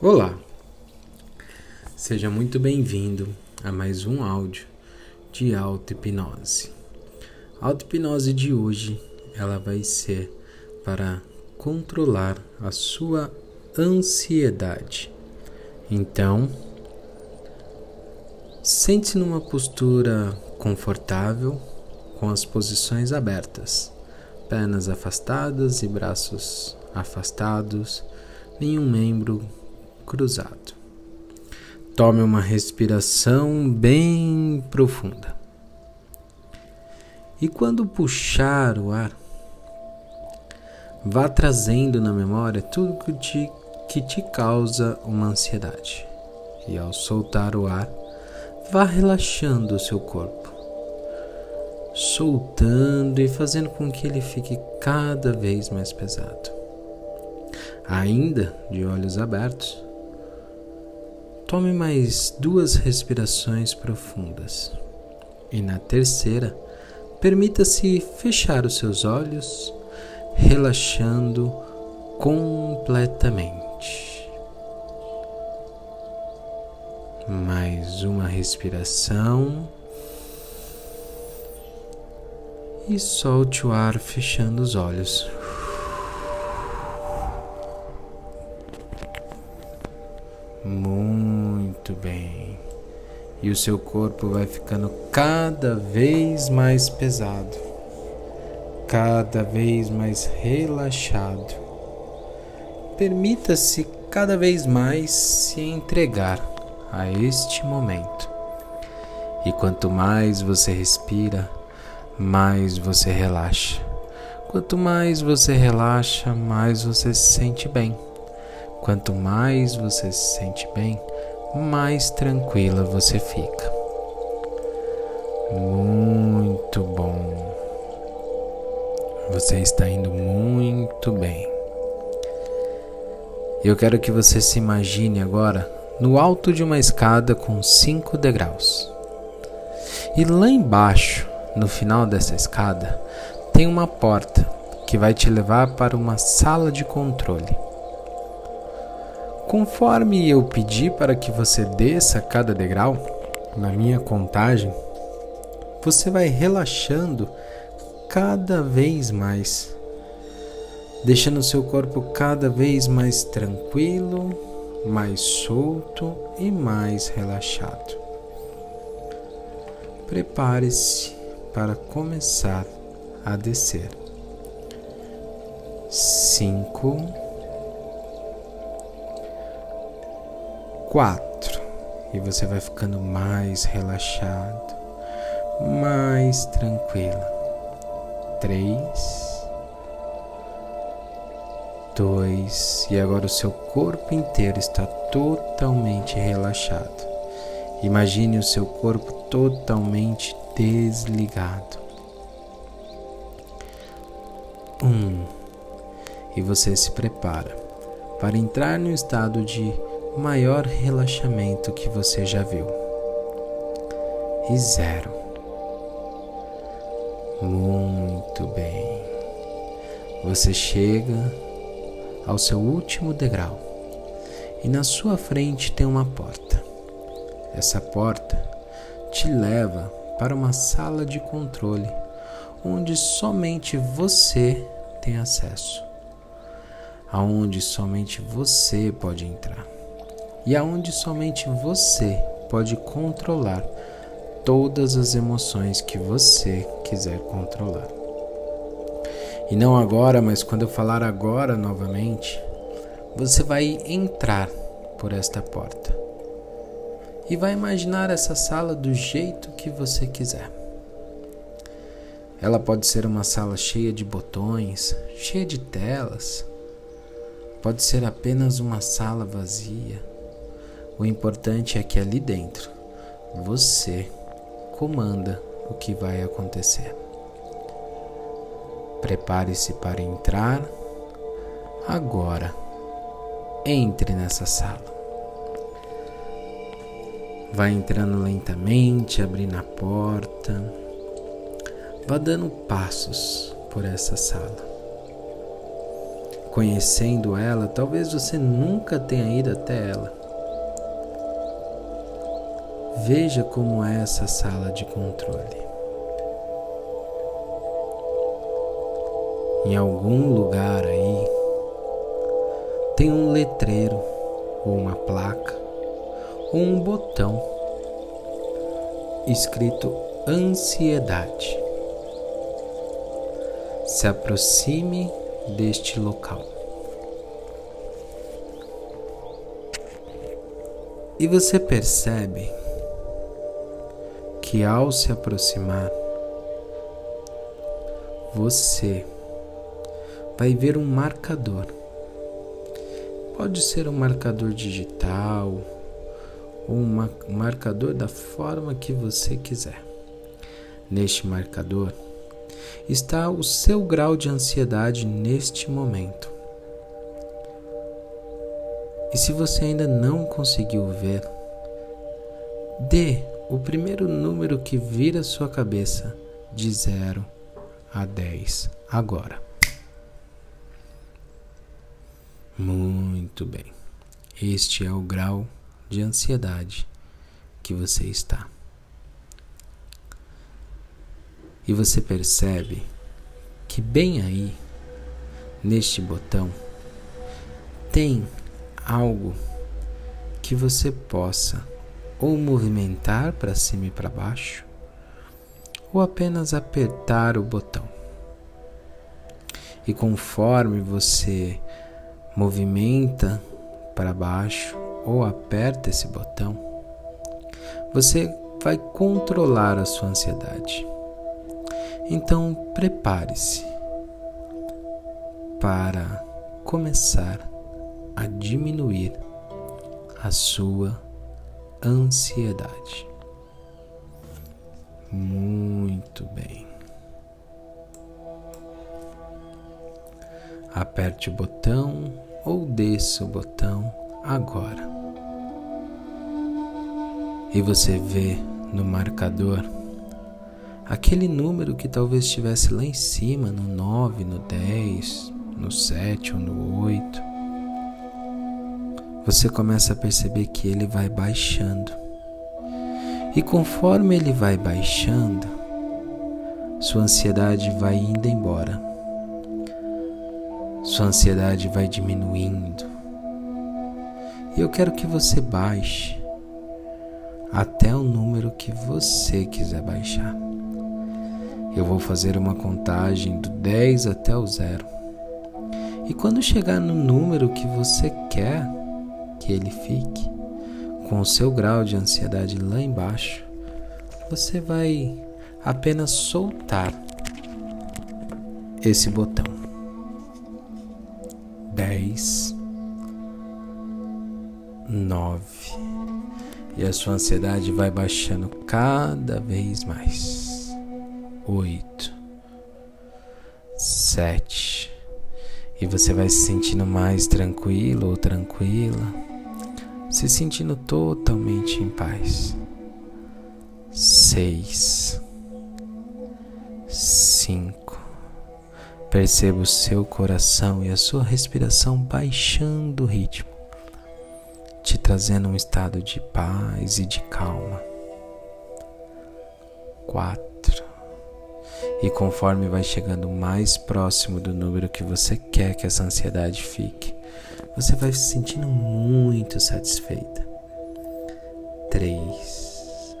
Olá, seja muito bem-vindo a mais um áudio de auto-hipnose. A auto-hipnose de hoje ela vai ser para controlar a sua ansiedade. Então, sente-se numa postura confortável com as posições abertas, pernas afastadas e braços afastados, nenhum membro cruzado. Tome uma respiração bem profunda. E quando puxar o ar, vá trazendo na memória tudo que te, que te causa uma ansiedade. E ao soltar o ar, vá relaxando o seu corpo, soltando e fazendo com que ele fique cada vez mais pesado. Ainda de olhos abertos, Tome mais duas respirações profundas. E na terceira, permita-se fechar os seus olhos, relaxando completamente. Mais uma respiração. E solte o ar fechando os olhos. Muito bem. E o seu corpo vai ficando cada vez mais pesado, cada vez mais relaxado. Permita-se cada vez mais se entregar a este momento. E quanto mais você respira, mais você relaxa. Quanto mais você relaxa, mais você se sente bem. Quanto mais você se sente bem, mais tranquila você fica. Muito bom. Você está indo muito bem. Eu quero que você se imagine agora no alto de uma escada com cinco degraus. E lá embaixo, no final dessa escada, tem uma porta que vai te levar para uma sala de controle. Conforme eu pedi para que você desça cada degrau, na minha contagem, você vai relaxando cada vez mais, deixando seu corpo cada vez mais tranquilo, mais solto e mais relaxado. Prepare-se para começar a descer. Cinco quatro e você vai ficando mais relaxado, mais tranquila. Três, dois e agora o seu corpo inteiro está totalmente relaxado. Imagine o seu corpo totalmente desligado. Um e você se prepara para entrar no estado de maior relaxamento que você já viu. E zero. Muito bem. Você chega ao seu último degrau e na sua frente tem uma porta. Essa porta te leva para uma sala de controle onde somente você tem acesso, aonde somente você pode entrar e aonde somente você pode controlar todas as emoções que você quiser controlar. E não agora, mas quando eu falar agora novamente, você vai entrar por esta porta e vai imaginar essa sala do jeito que você quiser. Ela pode ser uma sala cheia de botões, cheia de telas, pode ser apenas uma sala vazia o importante é que ali dentro você comanda o que vai acontecer. Prepare-se para entrar agora. Entre nessa sala. Vai entrando lentamente, abrindo a porta. Vá dando passos por essa sala. conhecendo ela, talvez você nunca tenha ido até ela. Veja como é essa sala de controle. Em algum lugar aí tem um letreiro ou uma placa ou um botão escrito ansiedade. Se aproxime deste local. E você percebe que ao se aproximar, você vai ver um marcador. Pode ser um marcador digital ou um marcador da forma que você quiser. Neste marcador, está o seu grau de ansiedade neste momento. E se você ainda não conseguiu ver, dê o primeiro número que vir à sua cabeça de 0 a 10 agora. Muito bem. Este é o grau de ansiedade que você está. E você percebe que bem aí, neste botão, tem algo que você possa ou movimentar para cima e para baixo, ou apenas apertar o botão. E conforme você movimenta para baixo ou aperta esse botão, você vai controlar a sua ansiedade. Então, prepare-se para começar a diminuir a sua ansiedade. Muito bem. Aperte o botão ou desça o botão agora. E você vê no marcador aquele número que talvez estivesse lá em cima, no 9, no 10, no 7 ou no 8, você começa a perceber que ele vai baixando. E conforme ele vai baixando, sua ansiedade vai indo embora. Sua ansiedade vai diminuindo. E eu quero que você baixe até o número que você quiser baixar. Eu vou fazer uma contagem do 10 até o zero. E quando chegar no número que você quer que ele fique, com o seu grau de ansiedade lá embaixo, você vai apenas soltar esse botão. 10 9 e a sua ansiedade vai baixando cada vez mais. Oito, sete, e você vai se sentindo mais tranquilo ou tranquila, se sentindo totalmente em paz. Seis, cinco. Perceba o seu coração e a sua respiração baixando o ritmo, te trazendo um estado de paz e de calma. Quatro e conforme vai chegando mais próximo do número que você quer que essa ansiedade fique, você vai se sentindo muito satisfeita. Três,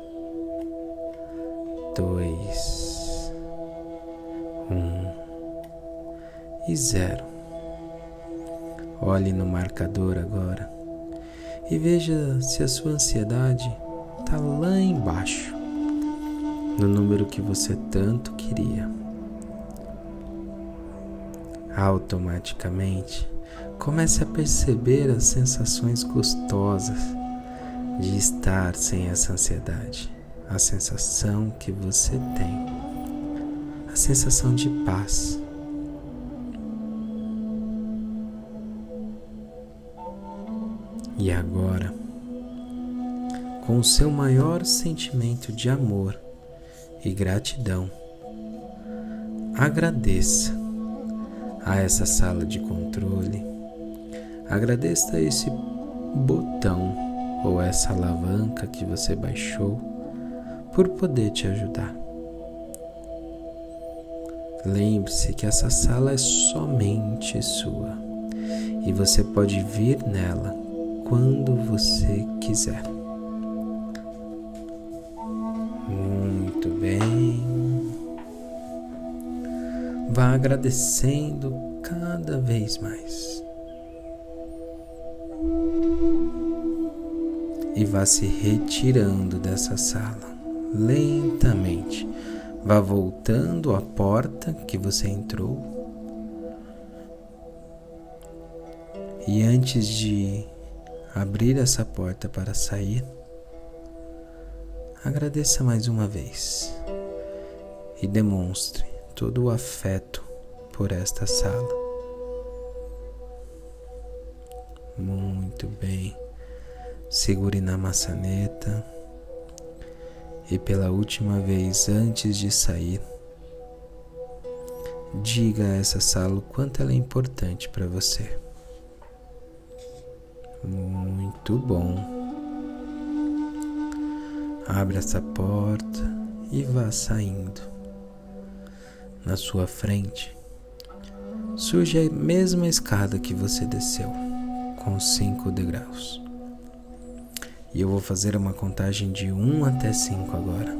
dois, um e zero. Olhe no marcador agora e veja se a sua ansiedade está lá embaixo no número que você tanto queria. Automaticamente, comece a perceber as sensações gostosas de estar sem essa ansiedade, a sensação que você tem, a sensação de paz. E agora, com o seu maior sentimento de amor, e gratidão. Agradeça a essa sala de controle. Agradeça esse botão ou essa alavanca que você baixou por poder te ajudar. Lembre-se que essa sala é somente sua e você pode vir nela quando você quiser. Muito bem. Vá agradecendo cada vez mais. E vá se retirando dessa sala lentamente. Vá voltando à porta que você entrou. E antes de abrir essa porta para sair, agradeça mais uma vez e demonstre todo o afeto por esta sala. Muito bem. Segure na maçaneta e pela última vez antes de sair, diga a essa sala o quanto ela é importante para você. Muito bom. Abra essa porta e vá saindo. Na sua frente surge a mesma escada que você desceu, com cinco degraus. E eu vou fazer uma contagem de 1 até 5 agora.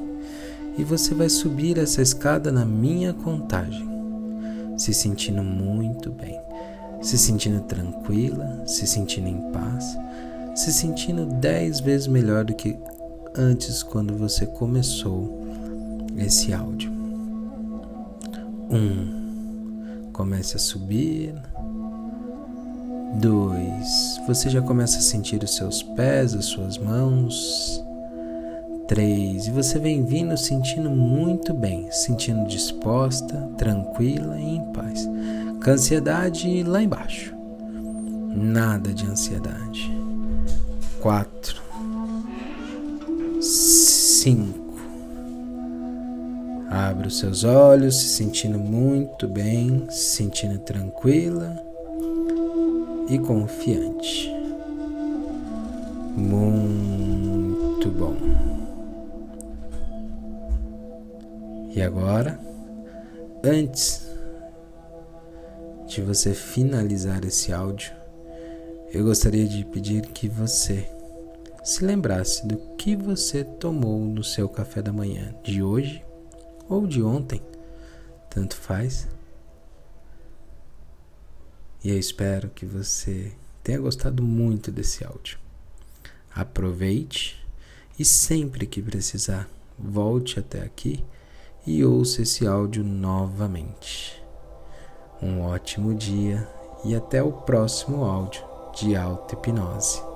E você vai subir essa escada na minha contagem, se sentindo muito bem, se sentindo tranquila, se sentindo em paz, se sentindo 10 vezes melhor do que antes quando você começou esse áudio. 1. Um, comece a subir. 2. Você já começa a sentir os seus pés, as suas mãos. 3. E você vem vindo sentindo muito bem, sentindo disposta, tranquila e em paz. Com ansiedade lá embaixo. Nada de ansiedade. 4. 5. Abre os seus olhos, se sentindo muito bem, se sentindo tranquila e confiante. Muito bom. E agora, antes de você finalizar esse áudio, eu gostaria de pedir que você se lembrasse do que você tomou no seu café da manhã de hoje ou de ontem, tanto faz e eu espero que você tenha gostado muito desse áudio. Aproveite e sempre que precisar, volte até aqui e ouça esse áudio novamente. Um ótimo dia e até o próximo áudio de auto-hipnose.